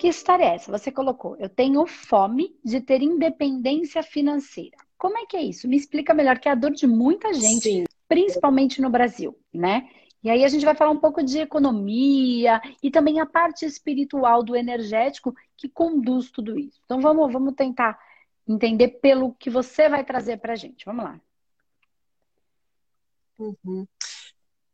que história é essa? Você colocou, eu tenho fome de ter independência financeira. Como é que é isso? Me explica melhor, que é a dor de muita gente, Sim. principalmente no Brasil, né? E aí a gente vai falar um pouco de economia e também a parte espiritual do energético que conduz tudo isso. Então vamos, vamos tentar entender pelo que você vai trazer para a gente. Vamos lá. Uhum.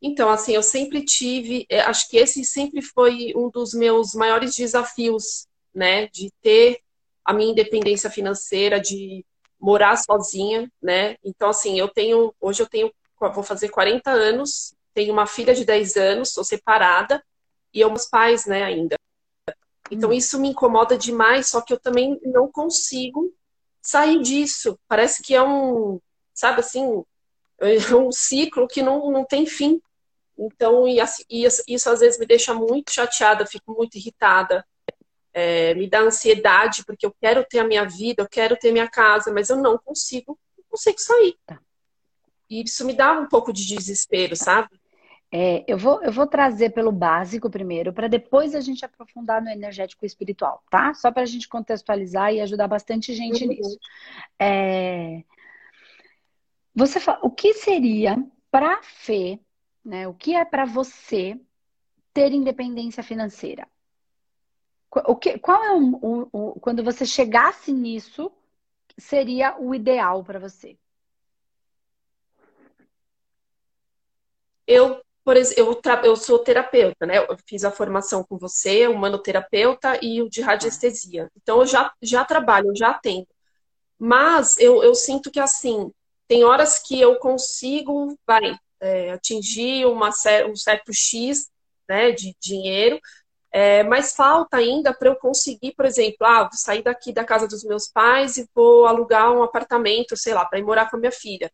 Então, assim, eu sempre tive, é, acho que esse sempre foi um dos meus maiores desafios, né, de ter a minha independência financeira, de morar sozinha, né? Então, assim, eu tenho, hoje eu tenho, vou fazer 40 anos, tenho uma filha de 10 anos, sou separada e eu meus pais, né, ainda. Então, hum. isso me incomoda demais, só que eu também não consigo sair disso. Parece que é um, sabe assim, é um ciclo que não, não tem fim. Então, e, e isso às vezes me deixa muito chateada, fico muito irritada, é, me dá ansiedade, porque eu quero ter a minha vida, eu quero ter minha casa, mas eu não consigo, não consigo sair. Tá. E isso me dá um pouco de desespero, sabe? É, eu, vou, eu vou trazer pelo básico primeiro, para depois a gente aprofundar no energético espiritual, tá? Só para a gente contextualizar e ajudar bastante gente uhum. nisso. É... Você fala, o que seria para Fê, né? O que é para você ter independência financeira? O que, qual é o, o, o quando você chegasse nisso seria o ideal para você? Eu por exemplo, eu, eu sou terapeuta, né? Eu fiz a formação com você, humanoterapeuta e o de radiestesia. Então, eu já, já trabalho, eu já atendo. Mas eu, eu sinto que, assim, tem horas que eu consigo, vai, é, atingir uma, um certo X né, de dinheiro, é, mas falta ainda para eu conseguir, por exemplo, ah, vou sair daqui da casa dos meus pais e vou alugar um apartamento, sei lá, para ir morar com a minha filha.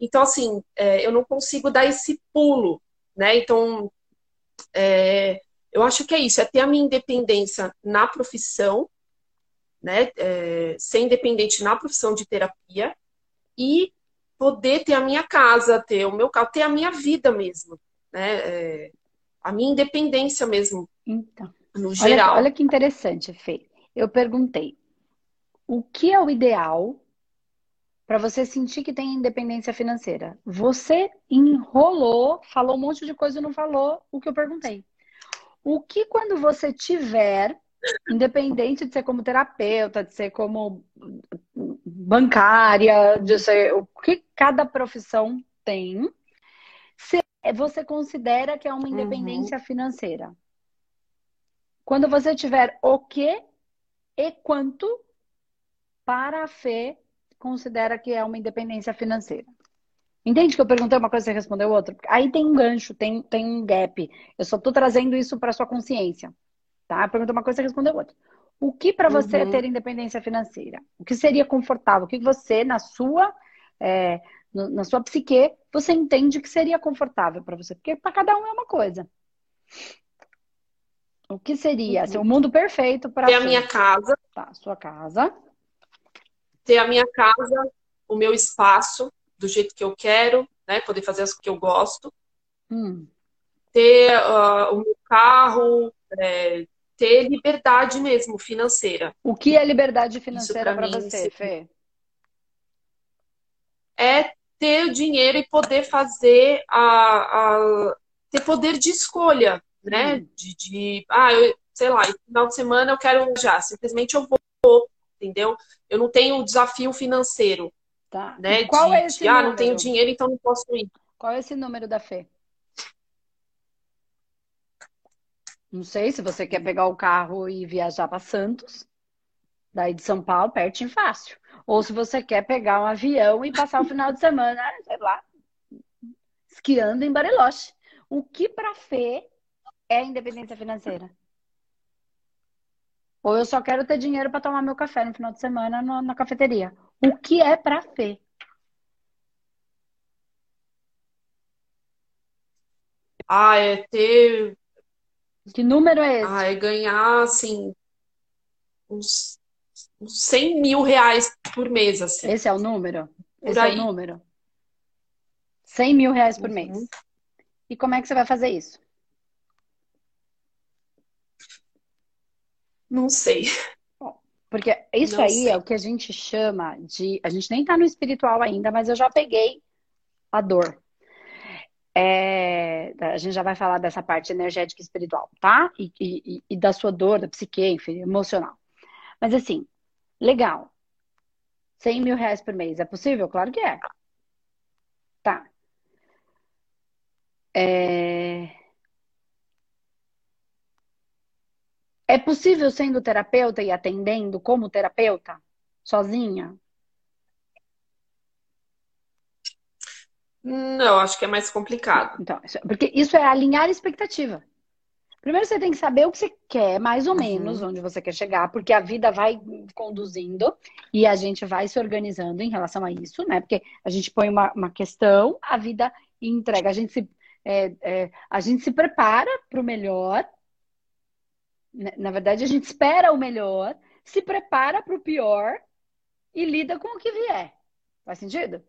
Então, assim, é, eu não consigo dar esse pulo né? Então, é, eu acho que é isso, é ter a minha independência na profissão, né? É, ser independente na profissão de terapia e poder ter a minha casa, ter o meu carro, ter a minha vida mesmo, né? É, a minha independência mesmo. Então, no geral. Olha, olha que interessante, Fê. Eu perguntei, o que é o ideal para você sentir que tem independência financeira. Você enrolou, falou um monte de coisa e não falou o que eu perguntei. O que quando você tiver, independente de ser como terapeuta, de ser como bancária, de ser o que cada profissão tem, você considera que é uma independência uhum. financeira? Quando você tiver o que e quanto para a fé considera que é uma independência financeira. Entende que eu perguntei uma coisa e você respondeu outra? Aí tem um gancho, tem, tem um gap. Eu só estou trazendo isso para sua consciência. Tá? Eu perguntei uma coisa e você respondeu outra. O que para você uhum. é ter independência financeira? O que seria confortável? O que você, na sua, é, na sua psique, você entende que seria confortável para você? Porque para cada um é uma coisa. O que seria? Uhum. Assim, o mundo perfeito para. Ter a minha casa. Tá, sua casa ter a minha casa, o meu espaço, do jeito que eu quero, né? Poder fazer as que eu gosto. Hum. Ter uh, o meu carro, é, ter liberdade mesmo financeira. O que é liberdade financeira para você, Fê? É ter o dinheiro e poder fazer a, a ter poder de escolha, né? Hum. De, de, ah, eu, sei lá, final de semana eu quero já, simplesmente eu vou entendeu? Eu não tenho desafio financeiro. Tá. Né? qual de, é esse de? Ah, não tenho dinheiro, então não posso ir. Qual é esse número da fé? Não sei se você quer pegar o carro e viajar para Santos, daí de São Paulo, pertinho fácil. Ou se você quer pegar um avião e passar o final de semana, sei lá, esquiando em Bariloche. O que para Fê é independência financeira? Ou eu só quero ter dinheiro para tomar meu café no final de semana no, na cafeteria. O que é para Fê? Ah, é ter. Que número é esse? Ah, é ganhar, assim, uns, uns 100 mil reais por mês, assim. Esse é o número? Por esse aí. é o número? 100 mil reais por uhum. mês. E como é que você vai fazer isso? Não sei. Porque isso Não aí sei. é o que a gente chama de. A gente nem tá no espiritual ainda, mas eu já peguei a dor. É, a gente já vai falar dessa parte energética e espiritual, tá? E, e, e da sua dor, da psique, enfim, emocional. Mas assim, legal. 100 mil reais por mês, é possível? Claro que é. Tá. É... É possível sendo terapeuta e atendendo como terapeuta? Sozinha? Não, acho que é mais complicado. Então, porque isso é alinhar expectativa. Primeiro você tem que saber o que você quer, mais ou menos, uhum. onde você quer chegar, porque a vida vai conduzindo e a gente vai se organizando em relação a isso, né? Porque a gente põe uma, uma questão, a vida entrega. A gente se, é, é, a gente se prepara para o melhor né, na verdade, a gente espera o melhor, se prepara para o pior e lida com o que vier. Faz sentido?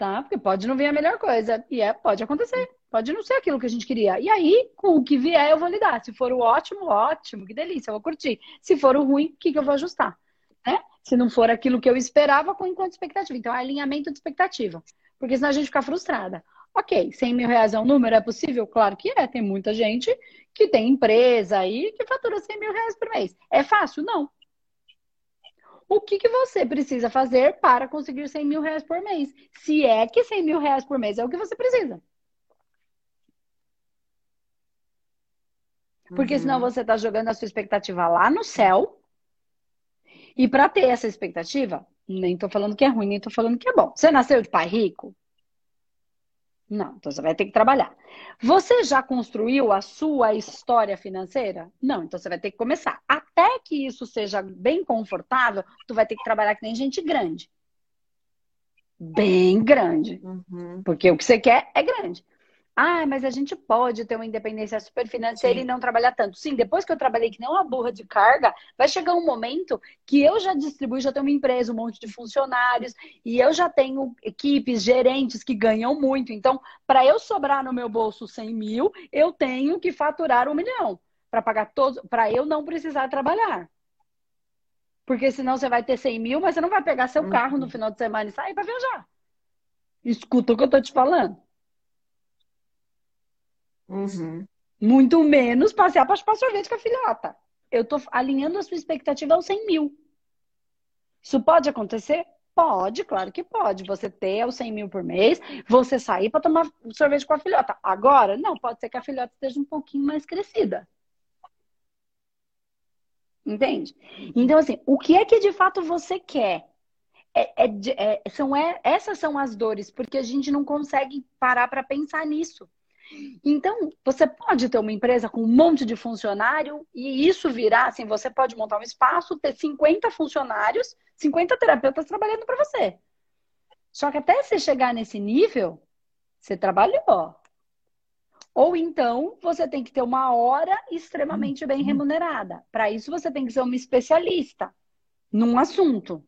Tá? Porque pode não vir a melhor coisa. E é, pode acontecer. Pode não ser aquilo que a gente queria. E aí, com o que vier, eu vou lidar. Se for o ótimo, ótimo, que delícia, eu vou curtir. Se for o ruim, o que, que eu vou ajustar? Né? Se não for aquilo que eu esperava, com enquanto expectativa. Então, é alinhamento de expectativa. Porque senão a gente fica frustrada. Ok, 100 mil reais é um número? É possível? Claro que é. Tem muita gente que tem empresa aí que fatura 100 mil reais por mês. É fácil? Não. O que, que você precisa fazer para conseguir 100 mil reais por mês? Se é que 100 mil reais por mês é o que você precisa. Porque uhum. senão você está jogando a sua expectativa lá no céu. E para ter essa expectativa, nem estou falando que é ruim, nem estou falando que é bom. Você nasceu de pai rico? Não, então você vai ter que trabalhar. Você já construiu a sua história financeira? Não, então você vai ter que começar. Até que isso seja bem confortável, tu vai ter que trabalhar que nem gente grande. Bem grande. Uhum. Porque o que você quer é grande. Ah, mas a gente pode ter uma independência super financeira Sim. e não trabalhar tanto. Sim, depois que eu trabalhei que nem uma burra de carga, vai chegar um momento que eu já distribuo, já tenho uma empresa, um monte de funcionários, e eu já tenho equipes, gerentes que ganham muito. Então, para eu sobrar no meu bolso 100 mil, eu tenho que faturar um milhão para pagar todos, para eu não precisar trabalhar. Porque senão você vai ter 100 mil, mas você não vai pegar seu carro no uhum. final de semana e sair para viajar. Escuta o que eu tô te falando. Uhum. Muito menos passear para chupar sorvete com a filhota. Eu estou alinhando a sua expectativa aos 100 mil. Isso pode acontecer? Pode, claro que pode. Você ter os 100 mil por mês, você sair para tomar sorvete com a filhota. Agora, não, pode ser que a filhota esteja um pouquinho mais crescida. Entende? Então, assim, o que é que de fato você quer? É, é, é, são, é, essas são as dores, porque a gente não consegue parar para pensar nisso. Então, você pode ter uma empresa com um monte de funcionário e isso virar assim, você pode montar um espaço, ter 50 funcionários, 50 terapeutas trabalhando para você. Só que até você chegar nesse nível, você trabalhou. Ou então, você tem que ter uma hora extremamente bem uhum. remunerada. Para isso, você tem que ser uma especialista num assunto.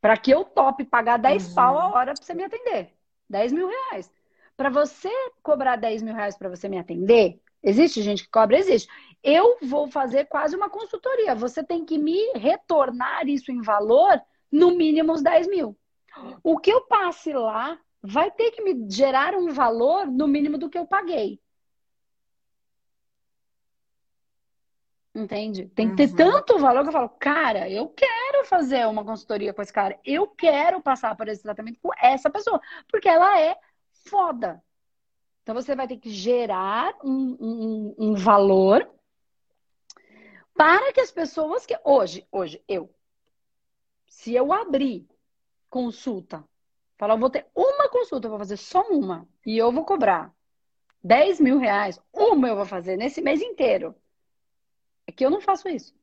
Para que eu tope pagar 10 uhum. pau a hora para você me atender. 10 mil reais. Para você cobrar 10 mil reais para você me atender, existe gente que cobra? Existe. Eu vou fazer quase uma consultoria. Você tem que me retornar isso em valor, no mínimo uns 10 mil. O que eu passe lá vai ter que me gerar um valor no mínimo do que eu paguei. Entende? Tem que ter uhum. tanto valor que eu falo, cara, eu quero fazer uma consultoria com esse cara. Eu quero passar por esse tratamento com essa pessoa. Porque ela é foda. Então você vai ter que gerar um, um, um valor para que as pessoas que. Hoje, hoje, eu. Se eu abrir consulta, falar, eu vou ter uma consulta, eu vou fazer só uma, e eu vou cobrar 10 mil reais, uma eu vou fazer nesse mês inteiro. É que eu não faço isso.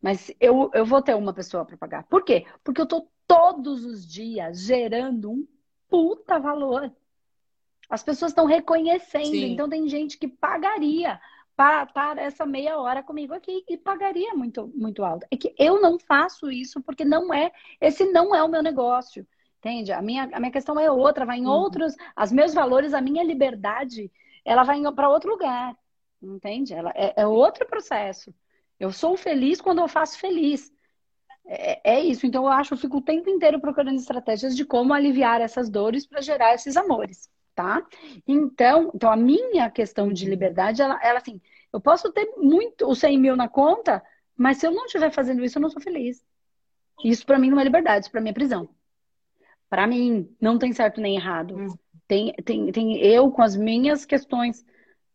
Mas eu, eu vou ter uma pessoa para pagar. Por quê? Porque eu estou todos os dias gerando um puta valor. As pessoas estão reconhecendo. Sim. Então tem gente que pagaria para estar essa meia hora comigo aqui e pagaria muito, muito alto. É que eu não faço isso porque não é, esse não é o meu negócio. Entende? A minha, a minha questão é outra, vai em uhum. outros, os meus valores, a minha liberdade, ela vai para outro lugar. Entende? Ela é, é outro processo. Eu sou feliz quando eu faço feliz. É, é, isso. Então eu acho, eu fico o tempo inteiro procurando estratégias de como aliviar essas dores para gerar esses amores, tá? Então, então a minha questão de liberdade, ela, ela assim, eu posso ter muito, os 100 mil na conta, mas se eu não estiver fazendo isso, eu não sou feliz. Isso para mim não é liberdade, isso para mim é prisão. Para mim, não tem certo nem errado. Hum. Tem, tem, tem eu com as minhas questões,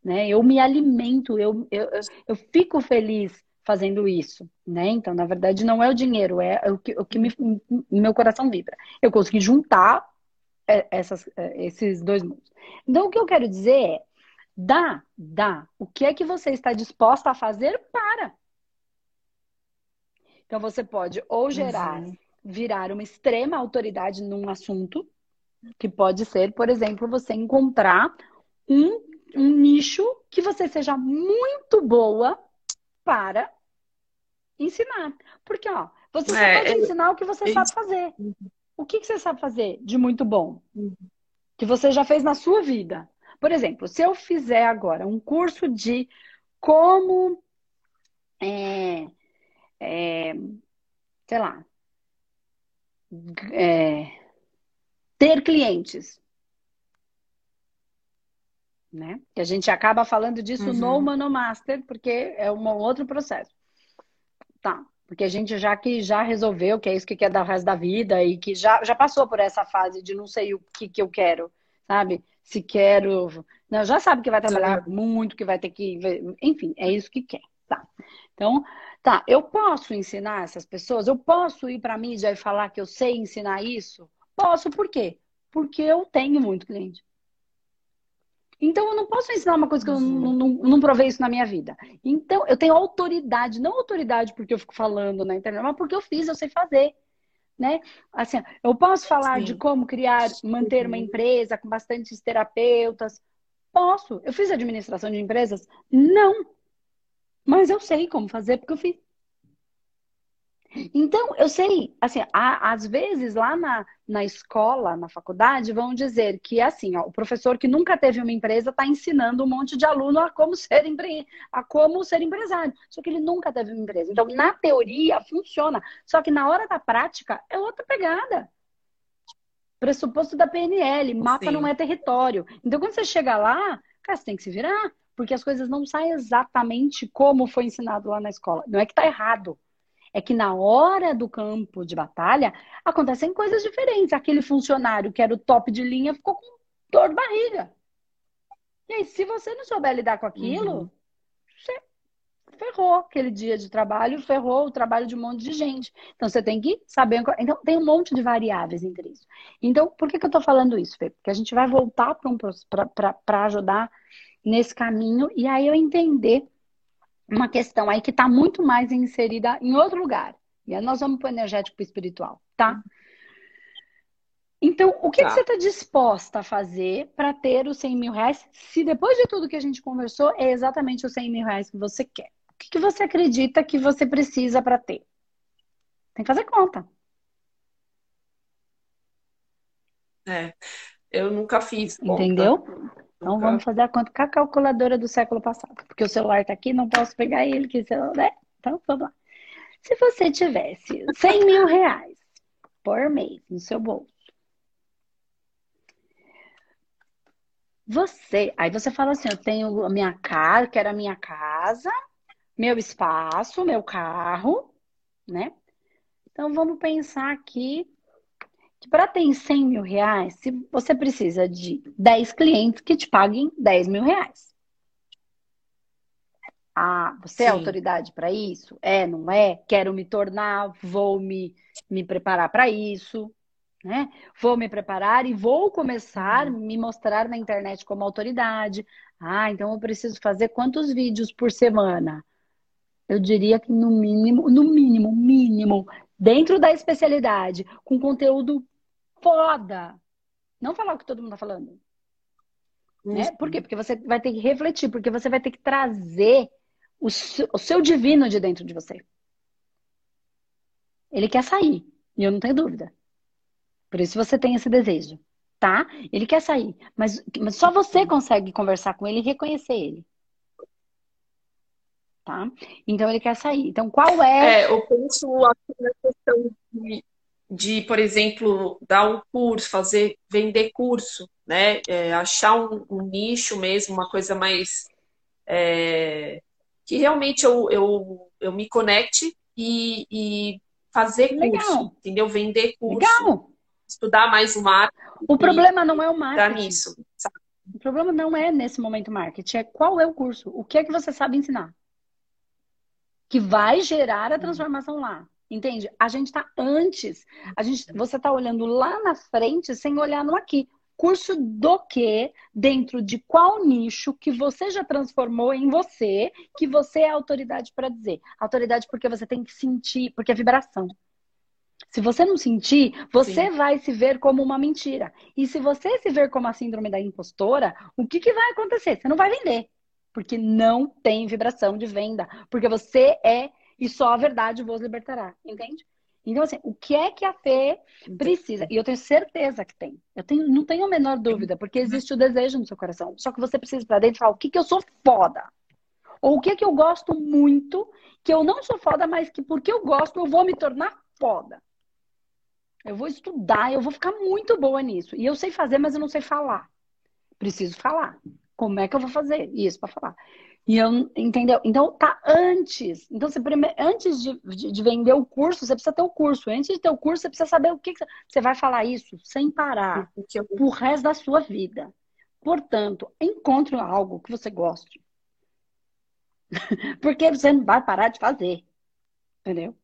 né? Eu me alimento, eu, eu, eu fico feliz fazendo isso, né? Então, na verdade, não é o dinheiro, é o que, o que me, meu coração vibra. Eu consegui juntar essas, é, esses dois mundos. Então, o que eu quero dizer é, dá, dá. O que é que você está disposta a fazer para? Então, você pode ou gerar, uhum. virar uma extrema autoridade num assunto, que pode ser, por exemplo, você encontrar um, um nicho que você seja muito boa para ensinar. Porque, ó, você só é, pode ensinar o que você é sabe fazer. O que, que você sabe fazer de muito bom? Que você já fez na sua vida. Por exemplo, se eu fizer agora um curso de como, é, é, sei lá, é, ter clientes, né? Que a gente acaba falando disso uhum. no Manomaster, porque é um outro processo. Tá. Porque a gente já que já resolveu que é isso que quer dar o resto da vida e que já, já passou por essa fase de não sei o que, que eu quero, sabe? Se quero. Não, já sabe que vai trabalhar uhum. muito, que vai ter que. Enfim, é isso que quer. Tá. Então, tá, eu posso ensinar essas pessoas? Eu posso ir para a mídia e falar que eu sei ensinar isso? Posso, por quê? Porque eu tenho muito cliente. Então, eu não posso ensinar uma coisa que eu não, não, não provei isso na minha vida. Então, eu tenho autoridade, não autoridade porque eu fico falando na internet, mas porque eu fiz, eu sei fazer. Né? Assim, eu posso falar Sim. de como criar, manter uma empresa com bastantes terapeutas? Posso. Eu fiz administração de empresas? Não. Mas eu sei como fazer porque eu fiz. Então, eu sei, assim, há, às vezes lá na, na escola, na faculdade, vão dizer que, assim, ó, o professor que nunca teve uma empresa está ensinando um monte de aluno a como, ser empre... a como ser empresário. Só que ele nunca teve uma empresa. Então, na teoria, funciona. Só que na hora da prática, é outra pegada. Pressuposto da PNL, mapa Sim. não é território. Então, quando você chega lá, cara, você tem que se virar. Porque as coisas não saem exatamente como foi ensinado lá na escola. Não é que está errado é que na hora do campo de batalha acontecem coisas diferentes. Aquele funcionário que era o top de linha ficou com dor de barriga. E aí, se você não souber lidar com aquilo, uhum. você ferrou aquele dia de trabalho, ferrou o trabalho de um monte de gente. Então você tem que saber. Então tem um monte de variáveis entre isso. Então, por que, que eu estou falando isso, Fê? Porque a gente vai voltar para um, ajudar nesse caminho e aí eu entender uma questão aí que está muito mais inserida em outro lugar. E aí nós vamos para o energético e espiritual, tá? Então, o que, tá. que você está disposta a fazer para ter os 100 mil reais? Se depois de tudo que a gente conversou, é exatamente os 100 mil reais que você quer. O que, que você acredita que você precisa para ter? Tem que fazer conta. É, eu nunca fiz conta. Entendeu? Então vamos fazer a conta com a calculadora do século passado. Porque o celular está aqui, não posso pegar ele, que celular, né? Então vamos lá. Se você tivesse 100 mil reais por mês no seu bolso, você, aí você fala assim, eu tenho a minha casa, quero a minha casa, meu espaço, meu carro, né? Então vamos pensar aqui que para ter 100 mil reais, você precisa de 10 clientes que te paguem 10 mil reais. Ah, você é Sim. é autoridade para isso? É, não é? Quero me tornar, vou me, me preparar para isso, né? Vou me preparar e vou começar a me mostrar na internet como autoridade. Ah, então eu preciso fazer quantos vídeos por semana? Eu diria que no mínimo, no mínimo, mínimo, dentro da especialidade, com conteúdo foda. Não falar o que todo mundo tá falando. Né? Por quê? Porque você vai ter que refletir, porque você vai ter que trazer o seu, o seu divino de dentro de você. Ele quer sair, e eu não tenho dúvida. Por isso você tem esse desejo, tá? Ele quer sair, mas, mas só você consegue conversar com ele e reconhecer ele. tá? Então ele quer sair. Então qual é? É, eu penso aqui na questão de, de, por exemplo, dar um curso, fazer, vender curso, né? É, achar um, um, nicho mesmo, uma coisa mais é, que realmente eu, eu, eu me conecte e, e fazer Legal. curso, entendeu? Vender curso. Legal. Estudar mais o marketing. O problema não é o marketing. nisso, sabe? O problema não é nesse momento marketing, é qual é o curso, o que é que você sabe ensinar. Que vai gerar a transformação lá. Entende? A gente está antes. A gente, você está olhando lá na frente sem olhar no aqui. Curso do que, dentro de qual nicho que você já transformou em você, que você é autoridade para dizer. Autoridade porque você tem que sentir, porque é vibração. Se você não sentir, você Sim. vai se ver como uma mentira. E se você se ver como a síndrome da impostora, o que, que vai acontecer? Você não vai vender. Porque não tem vibração de venda. Porque você é e só a verdade vos libertará. Entende? Então, assim, o que é que a Fê precisa? E eu tenho certeza que tem. Eu tenho, não tenho a menor dúvida, porque existe o desejo no seu coração. Só que você precisa pra dentro falar o que, que eu sou foda. Ou o que, que eu gosto muito, que eu não sou foda, mas que porque eu gosto, eu vou me tornar foda. Eu vou estudar, eu vou ficar muito boa nisso. E eu sei fazer, mas eu não sei falar. Preciso falar. Como é que eu vou fazer isso para falar? E eu, entendeu? Então tá antes. Então, você, antes de, de, de, vender o curso, você precisa ter o curso. Antes de ter o curso, você precisa saber o que, que você vai falar isso sem parar o resto da sua vida. Portanto, encontre algo que você goste. Porque você não vai parar de fazer. Entendeu?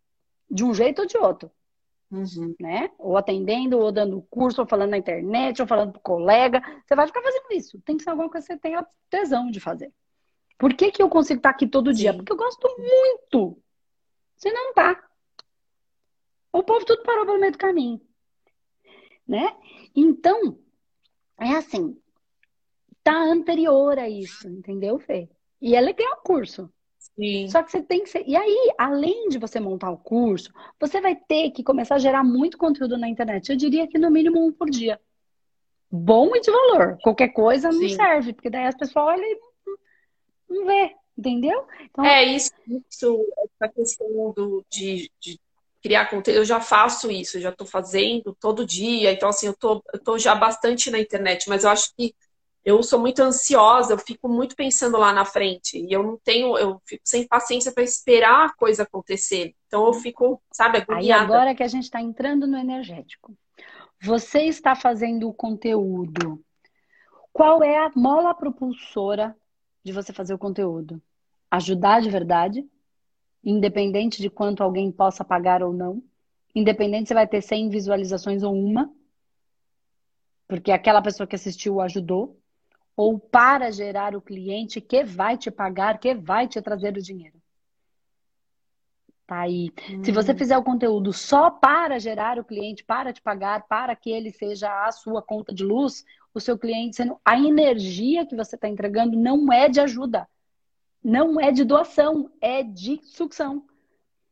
De um jeito ou de outro. Uhum. Né? Ou atendendo, ou dando curso, ou falando na internet, ou falando pro colega. Você vai ficar fazendo isso. Tem que ser alguma coisa que você tenha tesão de fazer. Por que, que eu consigo estar aqui todo dia? Sim. Porque eu gosto muito. Você não tá. O povo tudo parou pelo meio do caminho. Né? Então, é assim. Tá anterior a isso, entendeu, Fê? E é legal o curso. Sim. Só que você tem que ser. E aí, além de você montar o curso, você vai ter que começar a gerar muito conteúdo na internet. Eu diria que no mínimo um por dia. Bom e de valor. Qualquer coisa não Sim. serve, porque daí as pessoas olham e não vê, entendeu? Então... É isso, isso essa questão do, de, de criar conteúdo, eu já faço isso, eu já estou fazendo todo dia, então assim, eu tô, eu tô já bastante na internet, mas eu acho que eu sou muito ansiosa, eu fico muito pensando lá na frente. E eu não tenho, eu fico sem paciência para esperar a coisa acontecer. Então eu fico, sabe, agoniada. Aí agora que a gente está entrando no energético. Você está fazendo o conteúdo. Qual é a mola propulsora de você fazer o conteúdo? Ajudar de verdade, independente de quanto alguém possa pagar ou não. Independente se vai ter 100 visualizações ou uma, porque aquela pessoa que assistiu ajudou ou para gerar o cliente que vai te pagar, que vai te trazer o dinheiro. Tá aí. Hum. Se você hum. fizer o conteúdo só para gerar o cliente, para te pagar, para que ele seja a sua conta de luz, o seu cliente sendo. A energia que você está entregando não é de ajuda. Não é de doação, é de sucção.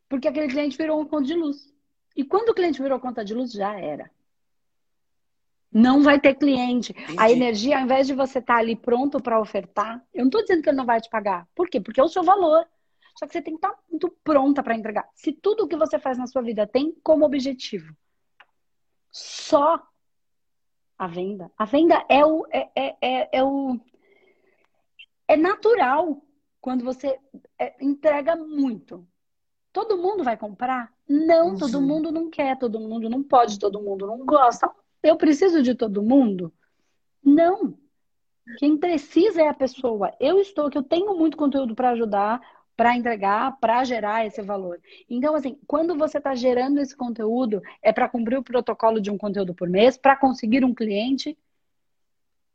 Porque aquele cliente virou conta de luz. E quando o cliente virou conta de luz, já era. Não vai ter cliente. Entendi. A energia, ao invés de você estar tá ali pronto para ofertar, eu não estou dizendo que ele não vai te pagar. Por quê? Porque é o seu valor. Só que você tem que estar tá muito pronta para entregar. Se tudo o que você faz na sua vida tem como objetivo só a venda, a venda é o é, é, é, é o é natural quando você é, entrega muito. Todo mundo vai comprar? Não, uhum. todo mundo não quer, todo mundo não pode, todo mundo não gosta. Eu preciso de todo mundo? Não. Quem precisa é a pessoa. Eu estou que eu tenho muito conteúdo para ajudar, para entregar, para gerar esse valor. Então, assim, quando você está gerando esse conteúdo, é para cumprir o protocolo de um conteúdo por mês, para conseguir um cliente,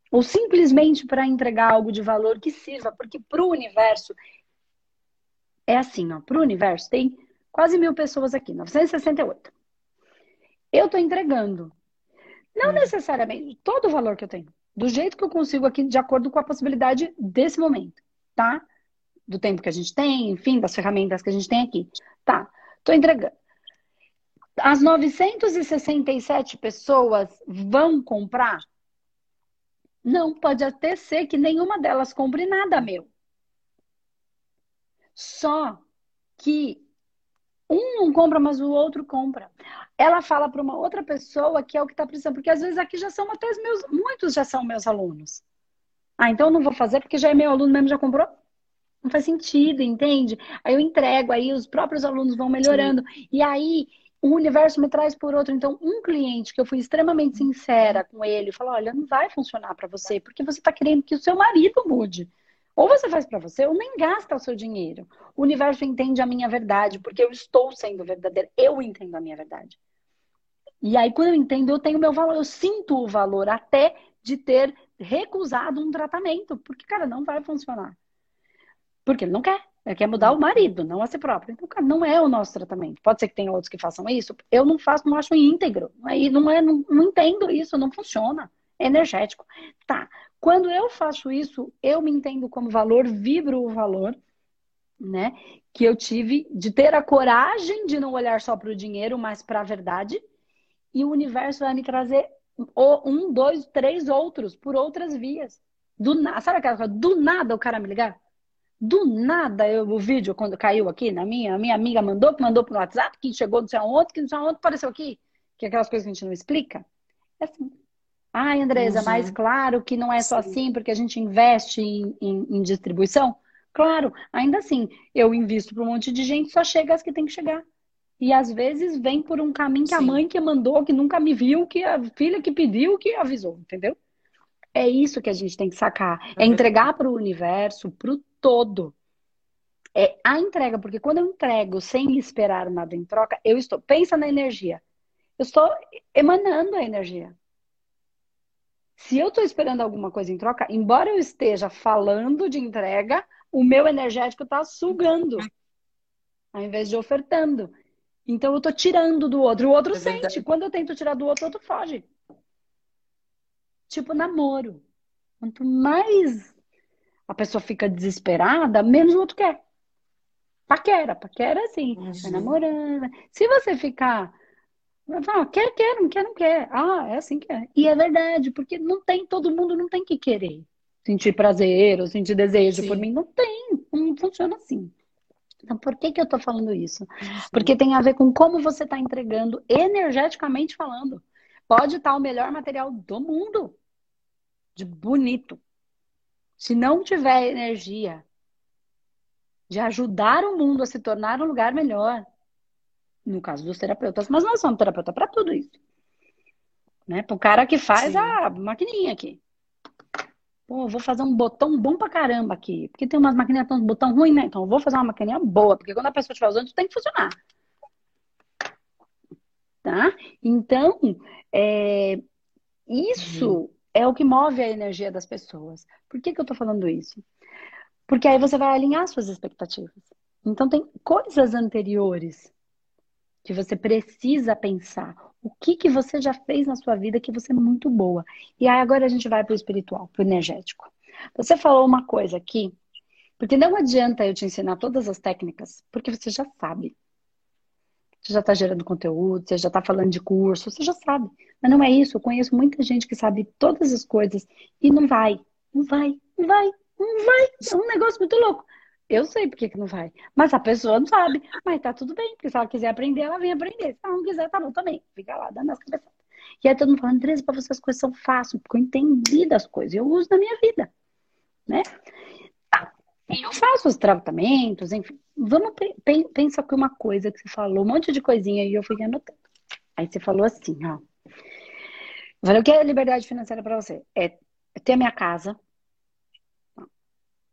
ou simplesmente para entregar algo de valor que sirva, porque para o universo é assim, ó, para o universo tem quase mil pessoas aqui, 968. Eu estou entregando não hum. necessariamente todo o valor que eu tenho. Do jeito que eu consigo aqui, de acordo com a possibilidade desse momento, tá? Do tempo que a gente tem, enfim, das ferramentas que a gente tem aqui. Tá, tô entregando. As 967 pessoas vão comprar? Não, pode até ser que nenhuma delas compre nada meu. Só que um não compra, mas o outro compra. Ela fala para uma outra pessoa que é o que está precisando, porque às vezes aqui já são até meus, muitos já são meus alunos. Ah, então não vou fazer porque já é meu aluno mesmo, já comprou? Não faz sentido, entende? Aí eu entrego, aí os próprios alunos vão melhorando. Sim. E aí o universo me traz por outro. Então, um cliente que eu fui extremamente sincera com ele, falou: olha, não vai funcionar para você, porque você está querendo que o seu marido mude. Ou você faz para você, ou nem gasta o seu dinheiro. O universo entende a minha verdade, porque eu estou sendo verdadeira. Eu entendo a minha verdade. E aí, quando eu entendo, eu tenho meu valor, eu sinto o valor até de ter recusado um tratamento, porque, cara, não vai funcionar. Porque ele não quer. Ele quer mudar o marido, não a si próprio. Então, cara, não é o nosso tratamento. Pode ser que tenha outros que façam isso. Eu não faço, não acho íntegro. Aí não é, não, não entendo isso, não funciona. É energético. Tá. Quando eu faço isso, eu me entendo como valor, vibro o valor, né? Que eu tive de ter a coragem de não olhar só para o dinheiro, mas para a verdade. E o universo vai me trazer um, dois, três outros por outras vias. Do nada, sabe aquela coisa? Do nada o cara me ligar? Do nada, eu, o vídeo, quando caiu aqui na minha, a minha amiga mandou, mandou pro WhatsApp, que chegou não sei aonde, que não sei aonde, apareceu aqui. Que é aquelas coisas que a gente não explica. É assim. Ai, Andresa, uhum. mas claro que não é só Sim. assim, porque a gente investe em, em, em distribuição. Claro, ainda assim, eu invisto para um monte de gente, só chega as que tem que chegar. E às vezes vem por um caminho que Sim. a mãe que mandou, que nunca me viu, que a filha que pediu, que avisou, entendeu? É isso que a gente tem que sacar. É entregar para o universo, para o todo. É a entrega, porque quando eu entrego sem esperar nada em troca, eu estou. Pensa na energia. Eu estou emanando a energia. Se eu estou esperando alguma coisa em troca, embora eu esteja falando de entrega, o meu energético está sugando, ao invés de ofertando. Então eu estou tirando do outro. O outro é sente. Quando eu tento tirar do outro, o outro foge. Tipo namoro. Quanto mais a pessoa fica desesperada, menos o outro quer. Paquera, paquera assim, uhum. vai namorando. Se você ficar, ah, quer, quer, não quer, não quer. Ah, é assim que é. E é verdade, porque não tem, todo mundo não tem que querer sentir prazer ou sentir desejo Sim. por mim. Não tem, não funciona assim. Então, por que, que eu tô falando isso? Porque tem a ver com como você está entregando, energeticamente falando. Pode estar o melhor material do mundo, de bonito, se não tiver energia de ajudar o mundo a se tornar um lugar melhor, no caso dos terapeutas, mas nós somos terapeuta para tudo isso. Né? Para o cara que faz Sim. a maquininha aqui. Pô, vou fazer um botão bom pra caramba aqui. Porque tem umas maquininhas com um botão ruim, né? Então eu vou fazer uma maquininha boa, porque quando a pessoa estiver usando, tem que funcionar. Tá? Então, é, isso uhum é o que move a energia das pessoas. Por que, que eu tô falando isso? Porque aí você vai alinhar suas expectativas. Então, tem coisas anteriores que você precisa pensar. O que, que você já fez na sua vida que você é muito boa? E aí agora a gente vai para o espiritual, para o energético. Você falou uma coisa aqui, porque não adianta eu te ensinar todas as técnicas, porque você já sabe. Você já está gerando conteúdo, você já está falando de curso, você já sabe. Mas não é isso. Eu conheço muita gente que sabe todas as coisas e não vai. Não vai, não vai, não vai. É um negócio muito louco. Eu sei por que não vai. Mas a pessoa não sabe. Mas tá tudo bem, porque se ela quiser aprender, ela vem aprender. Se ela não quiser, tá bom também. Fica lá, dando as cabeças. E aí todo mundo falando, Andressa, para você as coisas são fáceis, porque eu entendi das coisas, eu uso na minha vida. Né? Eu faço os tratamentos, enfim. Vamos pe pensar que uma coisa que você falou, um monte de coisinha e eu fui anotando. Aí você falou assim, ó. Eu falei, o que é liberdade financeira para você? É ter a minha casa.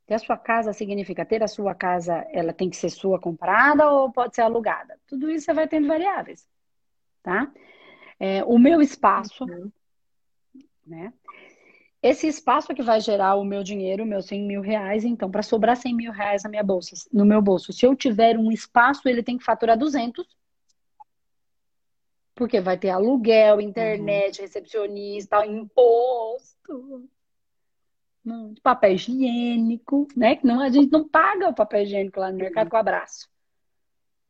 Ter a sua casa significa ter a sua casa, ela tem que ser sua comprada ou pode ser alugada. Tudo isso você vai tendo variáveis, tá? É, o meu espaço, uhum. né? Esse espaço é que vai gerar o meu dinheiro, meus 100 mil reais. Então, para sobrar 100 mil reais na minha bolsa, no meu bolso, se eu tiver um espaço, ele tem que faturar 200. Porque vai ter aluguel, internet, uhum. recepcionista, imposto, papel higiênico, né? Que não, a gente não paga o papel higiênico lá no mercado uhum. com abraço.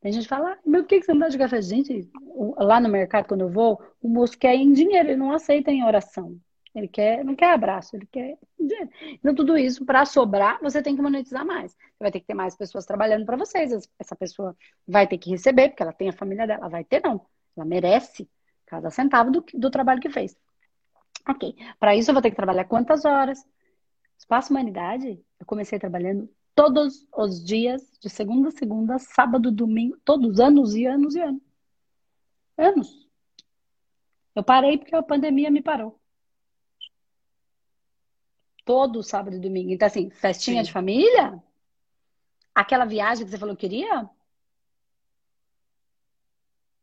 Tem gente que fala, meu, por que você não dá de café? Gente, lá no mercado, quando eu vou, o moço quer em dinheiro, ele não aceita em oração. Ele quer, não quer abraço, ele quer dinheiro. Então, tudo isso, para sobrar, você tem que monetizar mais. Você vai ter que ter mais pessoas trabalhando para vocês. Essa pessoa vai ter que receber, porque ela tem a família dela. Vai ter, não. Ela merece cada centavo do, do trabalho que fez. Ok. Para isso, eu vou ter que trabalhar quantas horas? Espaço Humanidade, eu comecei trabalhando todos os dias, de segunda a segunda, sábado, domingo, todos anos e anos e anos. Anos. Eu parei porque a pandemia me parou. Todo sábado e domingo. Então, assim, festinha Sim. de família? Aquela viagem que você falou que queria?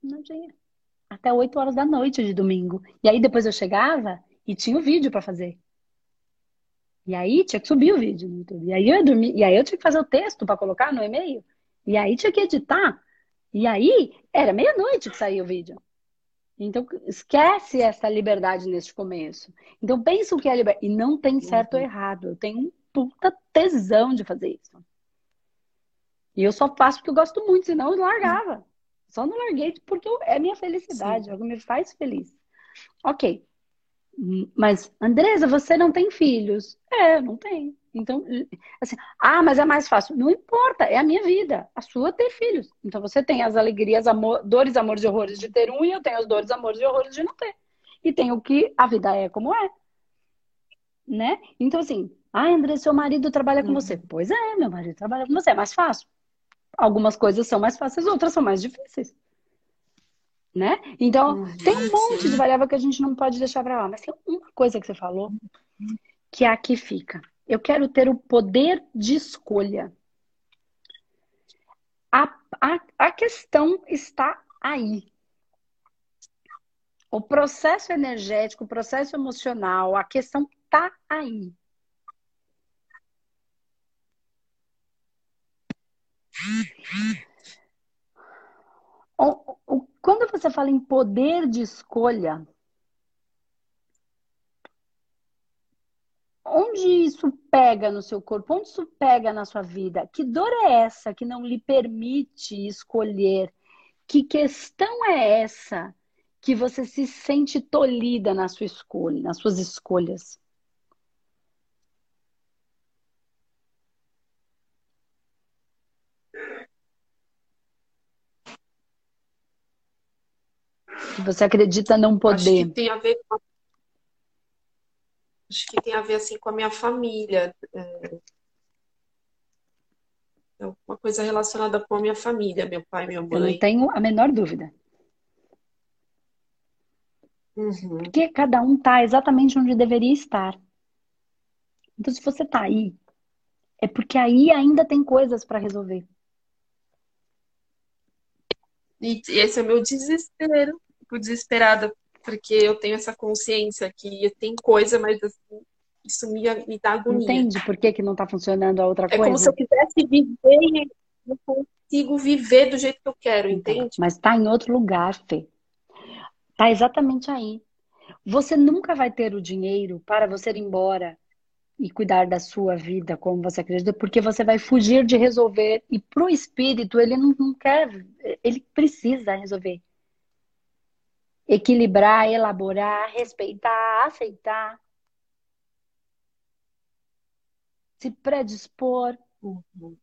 Não tinha. Até 8 horas da noite de domingo. E aí depois eu chegava e tinha o vídeo para fazer. E aí tinha que subir o vídeo no YouTube. E aí eu dormi, e aí eu tinha que fazer o texto para colocar no e-mail. E aí tinha que editar. E aí era meia-noite que saía o vídeo. Então, esquece essa liberdade neste começo. Então, pensa o que é liberdade. E não tem certo uhum. ou errado. Eu tenho um puta tesão de fazer isso. E eu só faço porque eu gosto muito, senão eu largava. Só não larguei porque é minha felicidade, Sim. é me faz feliz. Ok. Mas, Andresa, você não tem filhos? É, eu não tenho. Então, assim, ah, mas é mais fácil. Não importa, é a minha vida. A sua ter filhos. Então você tem as alegrias, amor, dores, amores e horrores de ter um, e eu tenho as dores, amores e horrores de não ter. E tem o que a vida é como é. Né? Então, assim, ah, André, seu marido trabalha com uhum. você. Pois é, meu marido trabalha com você. É mais fácil. Algumas coisas são mais fáceis, outras são mais difíceis. Né? Então, uhum. tem um monte de variável que a gente não pode deixar para lá. Mas tem uma coisa que você falou que é aqui fica. Eu quero ter o poder de escolha. A, a, a questão está aí. O processo energético, o processo emocional, a questão está aí. Quando você fala em poder de escolha, onde isso pega no seu corpo? Onde isso pega na sua vida? Que dor é essa que não lhe permite escolher? Que questão é essa que você se sente tolhida na sua escolha, nas suas escolhas? Que você acredita não poder. Acho que tem a ver com acho que tem a ver assim com a minha família. É, é uma coisa relacionada com a minha família, meu pai, minha mãe. Eu não tenho a menor dúvida. Uhum. Porque cada um está exatamente onde deveria estar. Então, se você está aí, é porque aí ainda tem coisas para resolver. E esse é o meu desespero. Fico desesperada porque eu tenho essa consciência que tem coisa, mas assim, isso me, me dá agonia. Entende por que, que não está funcionando a outra é coisa? É como se eu quisesse viver e não consigo viver do jeito que eu quero, então, entende? Mas está em outro lugar, Fê. Está exatamente aí. Você nunca vai ter o dinheiro para você ir embora e cuidar da sua vida como você acredita, porque você vai fugir de resolver. E para o espírito, ele não, não quer, ele precisa resolver equilibrar, elaborar, respeitar, aceitar, se predispor, uhum.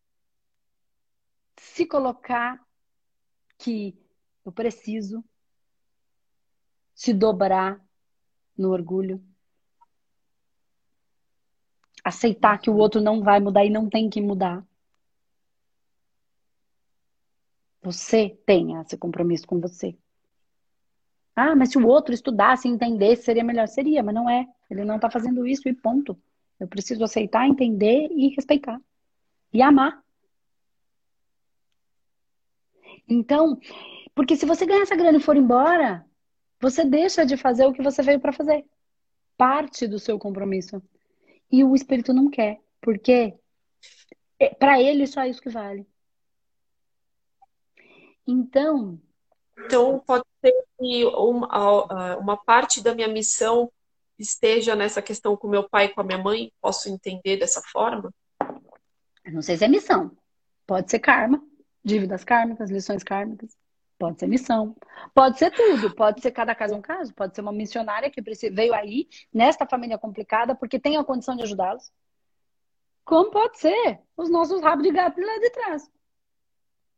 se colocar que eu preciso, se dobrar no orgulho, aceitar que o outro não vai mudar e não tem que mudar. Você tenha esse compromisso com você. Ah, mas se o outro estudasse e entendesse, seria melhor. Seria, mas não é. Ele não está fazendo isso e ponto. Eu preciso aceitar, entender e respeitar. E amar. Então, porque se você ganhar essa grana e for embora, você deixa de fazer o que você veio para fazer. Parte do seu compromisso. E o espírito não quer. Porque é, para ele só isso que vale. Então, então, pode ser que uma, uma parte da minha missão esteja nessa questão com meu pai e com a minha mãe? Posso entender dessa forma? Eu não sei se é missão. Pode ser karma, dívidas kármicas, lições kármicas. Pode ser missão. Pode ser tudo. Pode ser cada caso um caso. Pode ser uma missionária que veio aí, nesta família complicada, porque tem a condição de ajudá-los. Como pode ser os nossos rabos de gato lá de trás.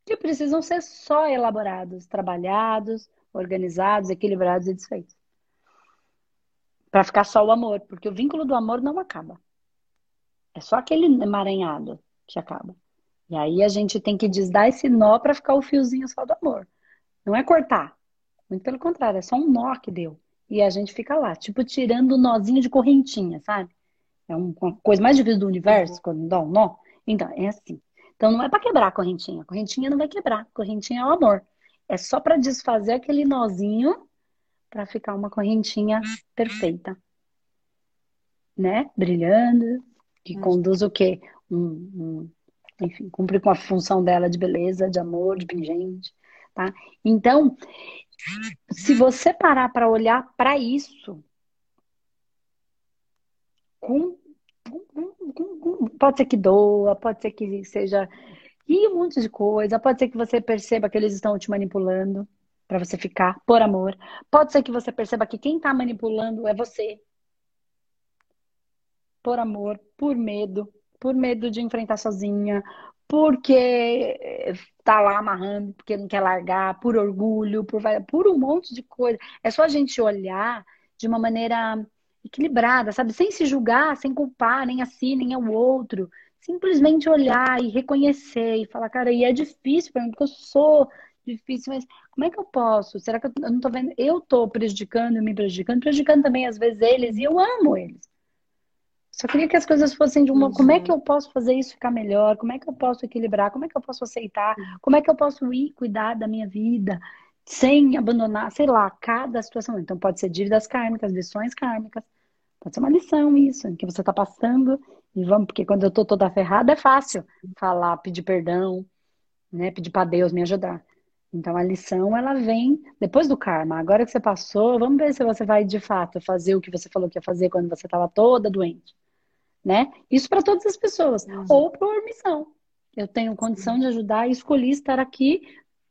Que precisam ser só elaborados, trabalhados, organizados, equilibrados e desfeitos. Para ficar só o amor. Porque o vínculo do amor não acaba. É só aquele emaranhado que acaba. E aí a gente tem que desdar esse nó para ficar o fiozinho só do amor. Não é cortar. Muito pelo contrário, é só um nó que deu. E a gente fica lá, tipo, tirando o nozinho de correntinha, sabe? É uma coisa mais difícil do universo, uhum. quando dá um nó. Então, é assim. Então, não é para quebrar a correntinha. A correntinha não vai quebrar. A correntinha é o amor. É só para desfazer aquele nozinho para ficar uma correntinha perfeita. Né? Brilhando, que uhum. conduz o quê? Um, um, enfim, cumpre com a função dela de beleza, de amor, de pingente, tá? Então, se você parar para olhar para isso, com, com, com, pode ser que doa, pode ser que seja e um monte de coisa, pode ser que você perceba que eles estão te manipulando para você ficar por amor, pode ser que você perceba que quem está manipulando é você por amor, por medo, por medo de enfrentar sozinha, porque tá lá amarrando, porque não quer largar, por orgulho, por, por um monte de coisa. É só a gente olhar de uma maneira equilibrada, sabe? Sem se julgar, sem culpar nem a si, nem ao outro. Simplesmente olhar e reconhecer e falar, cara, e é difícil para mim, porque eu sou difícil, mas como é que eu posso? Será que eu não tô vendo? Eu tô prejudicando, me prejudicando, prejudicando também às vezes eles, e eu amo eles. Só queria que as coisas fossem de uma. Uhum. Como é que eu posso fazer isso ficar melhor? Como é que eu posso equilibrar? Como é que eu posso aceitar? Como é que eu posso ir cuidar da minha vida sem abandonar, sei lá, cada situação? Então, pode ser dívidas kármicas, lições kármicas. Pode ser uma lição isso, que você está passando. E vamos, porque quando eu tô toda ferrada é fácil falar, pedir perdão, né? Pedir para Deus me ajudar. Então a lição ela vem depois do karma. Agora que você passou, vamos ver se você vai de fato fazer o que você falou que ia fazer quando você estava toda doente né? Isso para todas as pessoas. Uhum. Ou por missão. Eu tenho condição de ajudar e escolhi estar aqui,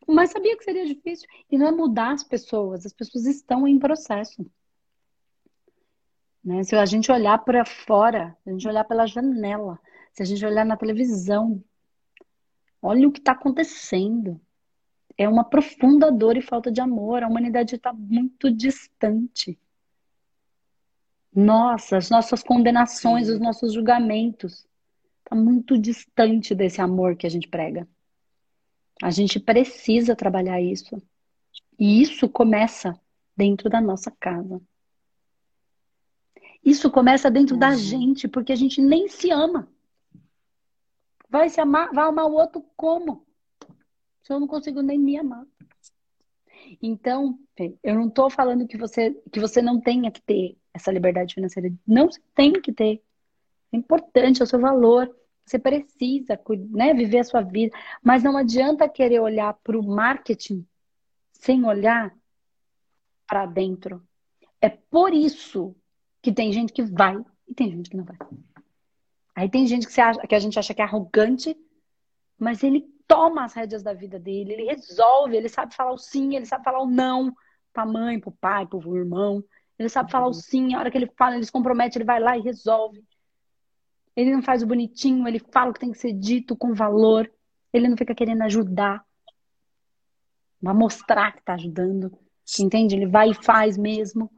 mas sabia que seria difícil. E não é mudar as pessoas, as pessoas estão em processo. Né? Se a gente olhar para fora, se a gente olhar pela janela, se a gente olhar na televisão, olha o que está acontecendo. É uma profunda dor e falta de amor. A humanidade está muito distante. Nossa, as nossas condenações, os nossos julgamentos. Está muito distante desse amor que a gente prega. A gente precisa trabalhar isso. E isso começa dentro da nossa casa. Isso começa dentro uhum. da gente, porque a gente nem se ama. Vai se amar, vai amar o outro como? Se eu não consigo nem me amar. Então, eu não estou falando que você, que você não tenha que ter essa liberdade financeira. Não tem que ter. É importante, é o seu valor. Você precisa né, viver a sua vida. Mas não adianta querer olhar para o marketing sem olhar para dentro. É por isso que tem gente que vai e tem gente que não vai. Aí tem gente que, você acha, que a gente acha que é arrogante, mas ele toma as rédeas da vida dele, ele resolve, ele sabe falar o sim, ele sabe falar o não para a mãe, para o pai, para o irmão. Ele sabe falar o uhum. sim, a hora que ele fala, ele se compromete, ele vai lá e resolve. Ele não faz o bonitinho, ele fala o que tem que ser dito com valor. Ele não fica querendo ajudar. Vai mostrar que está ajudando. Entende? Ele vai e faz mesmo.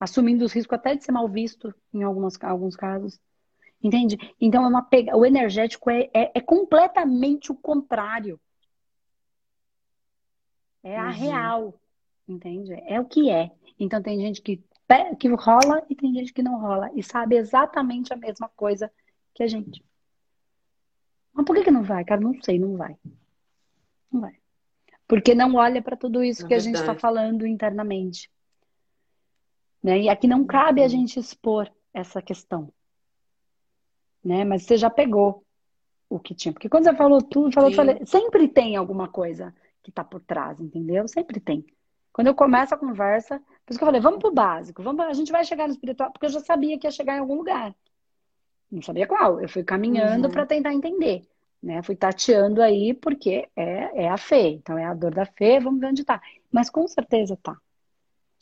Assumindo os riscos até de ser mal visto em algumas, alguns casos. Entende? Então é uma pega... o energético é, é, é completamente o contrário. É a uhum. real. Entende? É o que é. Então tem gente que que rola e tem gente que não rola e sabe exatamente a mesma coisa que a gente. Mas por que, que não vai, cara? Não sei, não vai. Não vai. Porque não olha para tudo isso Na que verdade. a gente está falando internamente. Né? E aqui não cabe a uhum. gente expor essa questão. Né? Mas você já pegou o que tinha. Porque quando você falou tudo, falou, falei, sempre tem alguma coisa que está por trás, entendeu? Sempre tem. Quando eu começo a conversa, por isso que eu falei, vamos pro básico, vamos, a gente vai chegar no espiritual, porque eu já sabia que ia chegar em algum lugar. Não sabia qual. Eu fui caminhando uhum. para tentar entender. Né? Fui tateando aí porque é, é a fé. Então é a dor da fé, vamos ver onde tá. Mas com certeza tá.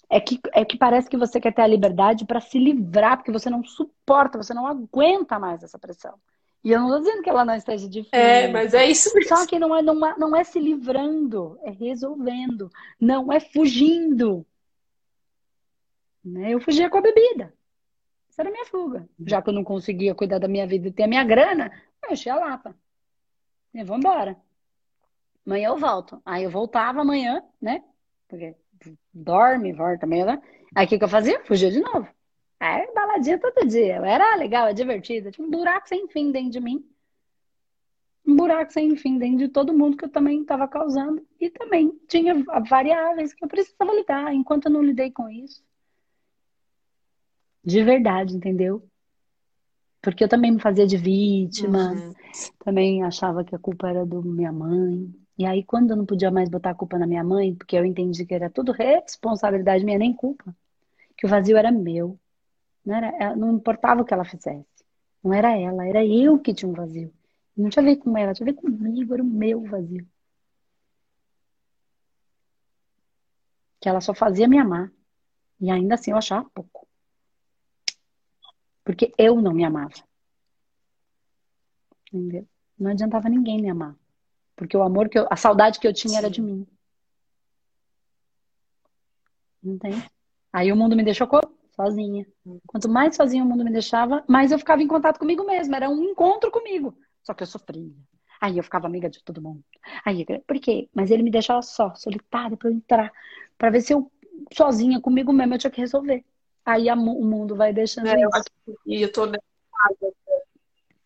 É que, é que parece que você quer ter a liberdade para se livrar, porque você não suporta, você não aguenta mais essa pressão. E eu não estou dizendo que ela não esteja difícil. É, mas é isso mesmo. Só que não é, não, é, não é se livrando, é resolvendo. Não é fugindo. Né? Eu fugia com a bebida. Essa era a minha fuga. Já que eu não conseguia cuidar da minha vida e ter a minha grana, eu enchia a lata. E vou embora. Amanhã eu volto. Aí eu voltava amanhã, né? Porque dorme, volta amanhã, né? Aí o que, que eu fazia? Fugia de novo. Aí baladinha todo dia. Eu era legal, divertida. Tinha um buraco sem fim dentro de mim. Um buraco sem fim dentro de todo mundo que eu também estava causando. E também tinha variáveis que eu precisava lidar. Enquanto eu não lidei com isso, de verdade, entendeu? Porque eu também me fazia de vítima, uhum. também achava que a culpa era do minha mãe. E aí, quando eu não podia mais botar a culpa na minha mãe, porque eu entendi que era tudo responsabilidade minha, nem culpa, que o vazio era meu. Não, era, não importava o que ela fizesse. Não era ela, era eu que tinha um vazio. Não tinha a ver com ela, tinha a ver comigo, era o meu vazio. Que ela só fazia me amar. E ainda assim eu achava pouco. Porque eu não me amava. Entendeu? Não adiantava ninguém me amar. Porque o amor que eu, a saudade que eu tinha Sim. era de mim. Entende? Aí o mundo me deixou sozinha. Hum. Quanto mais sozinha o mundo me deixava, mais eu ficava em contato comigo mesma. Era um encontro comigo. Só que eu sofria. Aí eu ficava amiga de todo mundo. Aí, por quê? Mas ele me deixava só, solitária, para eu entrar. para ver se eu, sozinha, comigo mesma, eu tinha que resolver aí a, o mundo vai deixando é, isso. E eu tô nessa fase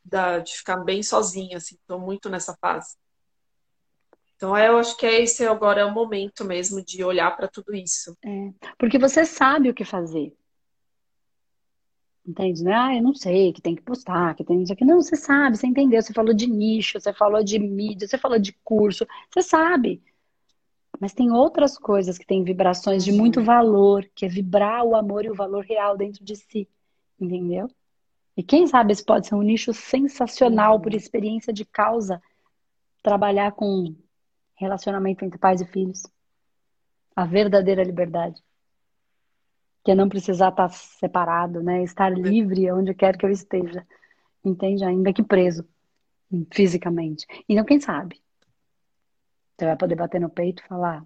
da, de ficar bem sozinha, assim, tô muito nessa fase. Então, eu acho que é esse agora é o momento mesmo de olhar para tudo isso. É, porque você sabe o que fazer. Entende, né? Ah, eu não sei, que tem que postar, que tem isso aqui. Não, você sabe, você entendeu. Você falou de nicho, você falou de mídia, você falou de curso. Você sabe. Mas tem outras coisas que têm vibrações de muito valor, que é vibrar o amor e o valor real dentro de si. Entendeu? E quem sabe esse pode ser um nicho sensacional por experiência de causa trabalhar com relacionamento entre pais e filhos. A verdadeira liberdade. Que é não precisar estar separado, né? Estar livre onde quer que eu esteja. Entende? Ainda que preso fisicamente. Então, quem sabe? Você vai poder bater no peito e falar: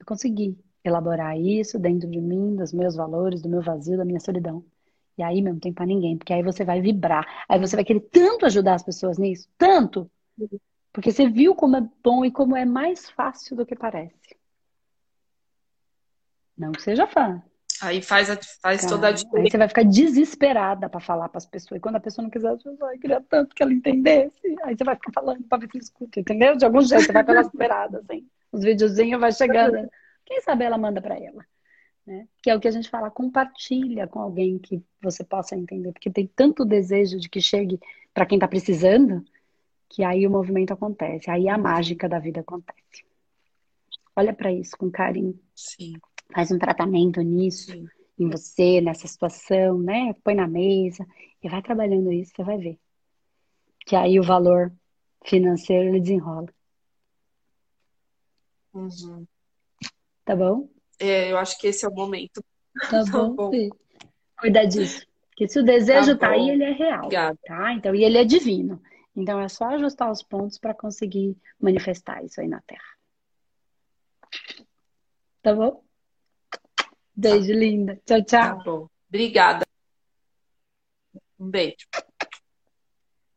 eu consegui elaborar isso dentro de mim, dos meus valores, do meu vazio, da minha solidão. E aí, meu, não tem para ninguém, porque aí você vai vibrar. Aí você vai querer tanto ajudar as pessoas nisso, tanto, porque você viu como é bom e como é mais fácil do que parece. Não que seja fã, Aí faz, a, faz Cara, toda a diferença. Aí você vai ficar desesperada para falar para as pessoas. E quando a pessoa não quiser, você vai querer tanto que ela entendesse. Aí você vai ficar falando para ver se escuta, entendeu? De algum jeito, você vai pela esperada, assim. Os videozinhos vai chegando. Quem sabe ela manda para ela. Né? Que é o que a gente fala, compartilha com alguém que você possa entender. Porque tem tanto desejo de que chegue para quem está precisando, que aí o movimento acontece. Aí a mágica da vida acontece. Olha para isso com carinho. Sim faz um tratamento nisso, Sim. em você, nessa situação, né? Põe na mesa e vai trabalhando isso, você vai ver. Que aí o valor financeiro ele desenrola. Uhum. Tá bom? É, eu acho que esse é o momento. Tá, tá bom. bom. Cuidar disso. Porque se o desejo tá, tá aí, ele é real. Obrigada. Tá? Então, e ele é divino. Então é só ajustar os pontos para conseguir manifestar isso aí na Terra. Tá bom? Beijo, linda. Tchau, tchau. Tá bom. Obrigada. Um beijo.